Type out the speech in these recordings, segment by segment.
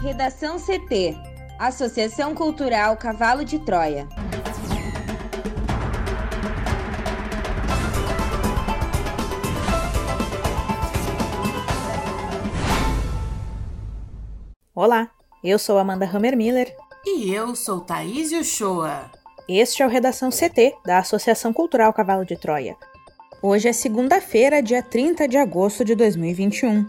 Redação CT Associação Cultural Cavalo de Troia. Olá, eu sou Amanda Hammermiller. E eu sou Thaís Uchoa. Este é o Redação CT, da Associação Cultural Cavalo de Troia. Hoje é segunda-feira, dia 30 de agosto de 2021.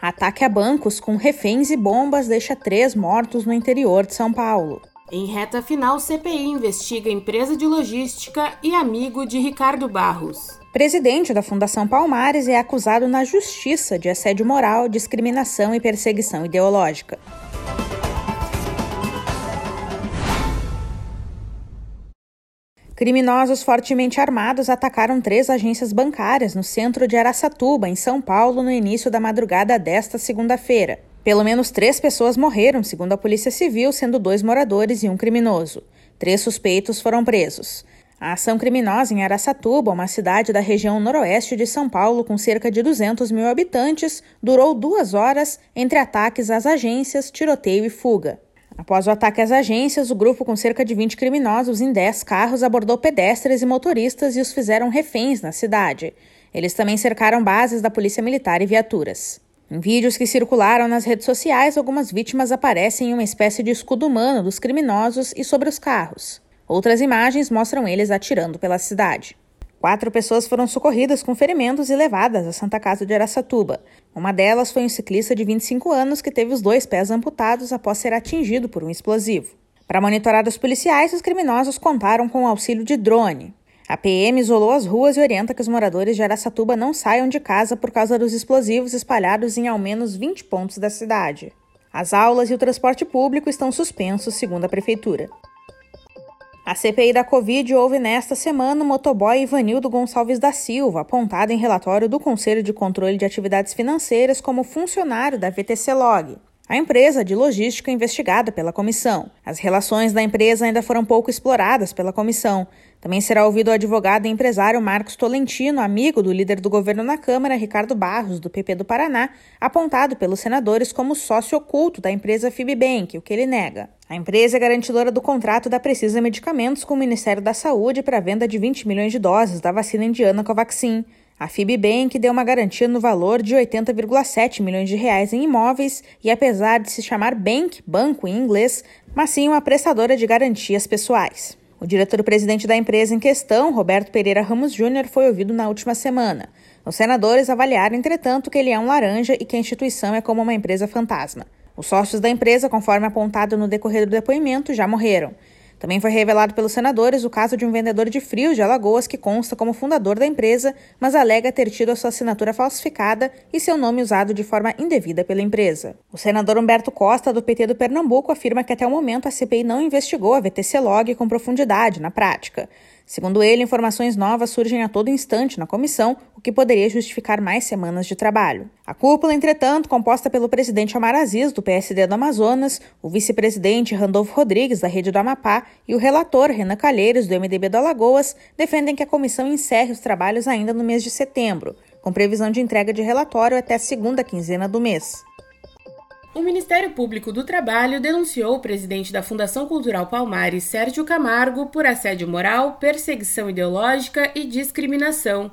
Ataque a bancos com reféns e bombas deixa três mortos no interior de São Paulo. Em reta final, CPI investiga empresa de logística e amigo de Ricardo Barros. Presidente da Fundação Palmares é acusado na justiça de assédio moral, discriminação e perseguição ideológica. Criminosos fortemente armados atacaram três agências bancárias no centro de Araçatuba, em São Paulo, no início da madrugada desta segunda-feira. Pelo menos três pessoas morreram, segundo a Polícia Civil, sendo dois moradores e um criminoso. Três suspeitos foram presos. A ação criminosa em Araçatuba, uma cidade da região noroeste de São Paulo com cerca de 200 mil habitantes, durou duas horas entre ataques às agências, tiroteio e fuga. Após o ataque às agências, o grupo, com cerca de 20 criminosos em 10 carros, abordou pedestres e motoristas e os fizeram reféns na cidade. Eles também cercaram bases da Polícia Militar e viaturas. Em vídeos que circularam nas redes sociais, algumas vítimas aparecem em uma espécie de escudo humano dos criminosos e sobre os carros. Outras imagens mostram eles atirando pela cidade. Quatro pessoas foram socorridas com ferimentos e levadas à Santa Casa de Araçatuba. Uma delas foi um ciclista de 25 anos que teve os dois pés amputados após ser atingido por um explosivo. Para monitorar os policiais, os criminosos contaram com o auxílio de drone. A PM isolou as ruas e orienta que os moradores de Araçatuba não saiam de casa por causa dos explosivos espalhados em ao menos 20 pontos da cidade. As aulas e o transporte público estão suspensos, segundo a prefeitura. A CPI da Covid houve nesta semana o motoboy Ivanildo Gonçalves da Silva, apontado em relatório do Conselho de Controle de Atividades Financeiras como funcionário da VTC Log, a empresa de logística investigada pela comissão. As relações da empresa ainda foram pouco exploradas pela comissão, também será ouvido o advogado e empresário Marcos Tolentino, amigo do líder do governo na Câmara, Ricardo Barros, do PP do Paraná, apontado pelos senadores como sócio oculto da empresa Fibbank, o que ele nega. A empresa é garantidora do contrato da Precisa Medicamentos com o Ministério da Saúde para a venda de 20 milhões de doses da vacina indiana Covaxin. A Fibbank deu uma garantia no valor de 80,7 milhões de reais em imóveis e, apesar de se chamar bank, banco em inglês, mas sim uma prestadora de garantias pessoais. O diretor-presidente da empresa em questão, Roberto Pereira Ramos Júnior, foi ouvido na última semana. Os senadores avaliaram, entretanto, que ele é um laranja e que a instituição é como uma empresa fantasma. Os sócios da empresa, conforme apontado no decorrer do depoimento, já morreram. Também foi revelado pelos senadores o caso de um vendedor de frios de Alagoas que consta como fundador da empresa, mas alega ter tido a sua assinatura falsificada e seu nome usado de forma indevida pela empresa. O senador Humberto Costa, do PT do Pernambuco, afirma que até o momento a CPI não investigou a VTC Log com profundidade na prática. Segundo ele, informações novas surgem a todo instante na comissão, o que poderia justificar mais semanas de trabalho. A cúpula, entretanto, composta pelo presidente Omar Aziz, do PSD do Amazonas, o vice-presidente Randolfo Rodrigues, da Rede do Amapá, e o relator Renan Calheiros, do MDB do Alagoas, defendem que a comissão encerre os trabalhos ainda no mês de setembro, com previsão de entrega de relatório até a segunda quinzena do mês. O Ministério Público do Trabalho denunciou o presidente da Fundação Cultural Palmares, Sérgio Camargo, por assédio moral, perseguição ideológica e discriminação.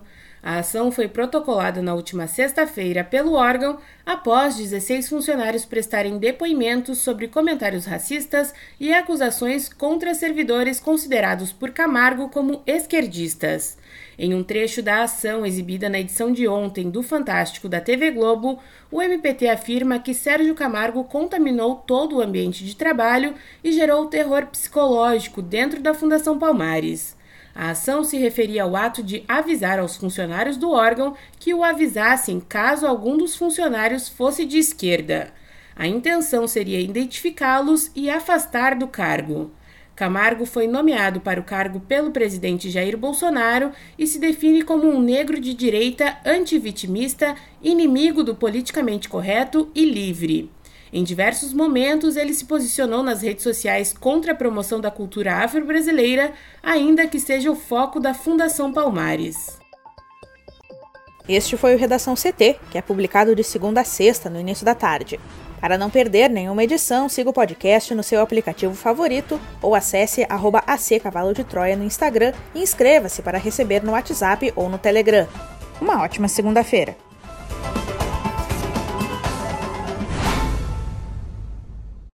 A ação foi protocolada na última sexta-feira pelo órgão após 16 funcionários prestarem depoimentos sobre comentários racistas e acusações contra servidores considerados por Camargo como esquerdistas. Em um trecho da ação exibida na edição de ontem do Fantástico da TV Globo, o MPT afirma que Sérgio Camargo contaminou todo o ambiente de trabalho e gerou terror psicológico dentro da Fundação Palmares. A ação se referia ao ato de avisar aos funcionários do órgão que o avisassem caso algum dos funcionários fosse de esquerda. A intenção seria identificá-los e afastar do cargo. Camargo foi nomeado para o cargo pelo presidente Jair Bolsonaro e se define como um negro de direita antivitimista, inimigo do politicamente correto e livre. Em diversos momentos, ele se posicionou nas redes sociais contra a promoção da cultura afro-brasileira, ainda que seja o foco da Fundação Palmares. Este foi o Redação CT, que é publicado de segunda a sexta, no início da tarde. Para não perder nenhuma edição, siga o podcast no seu aplicativo favorito ou acesse arroba AC Cavalo de Troia no Instagram e inscreva-se para receber no WhatsApp ou no Telegram. Uma ótima segunda-feira!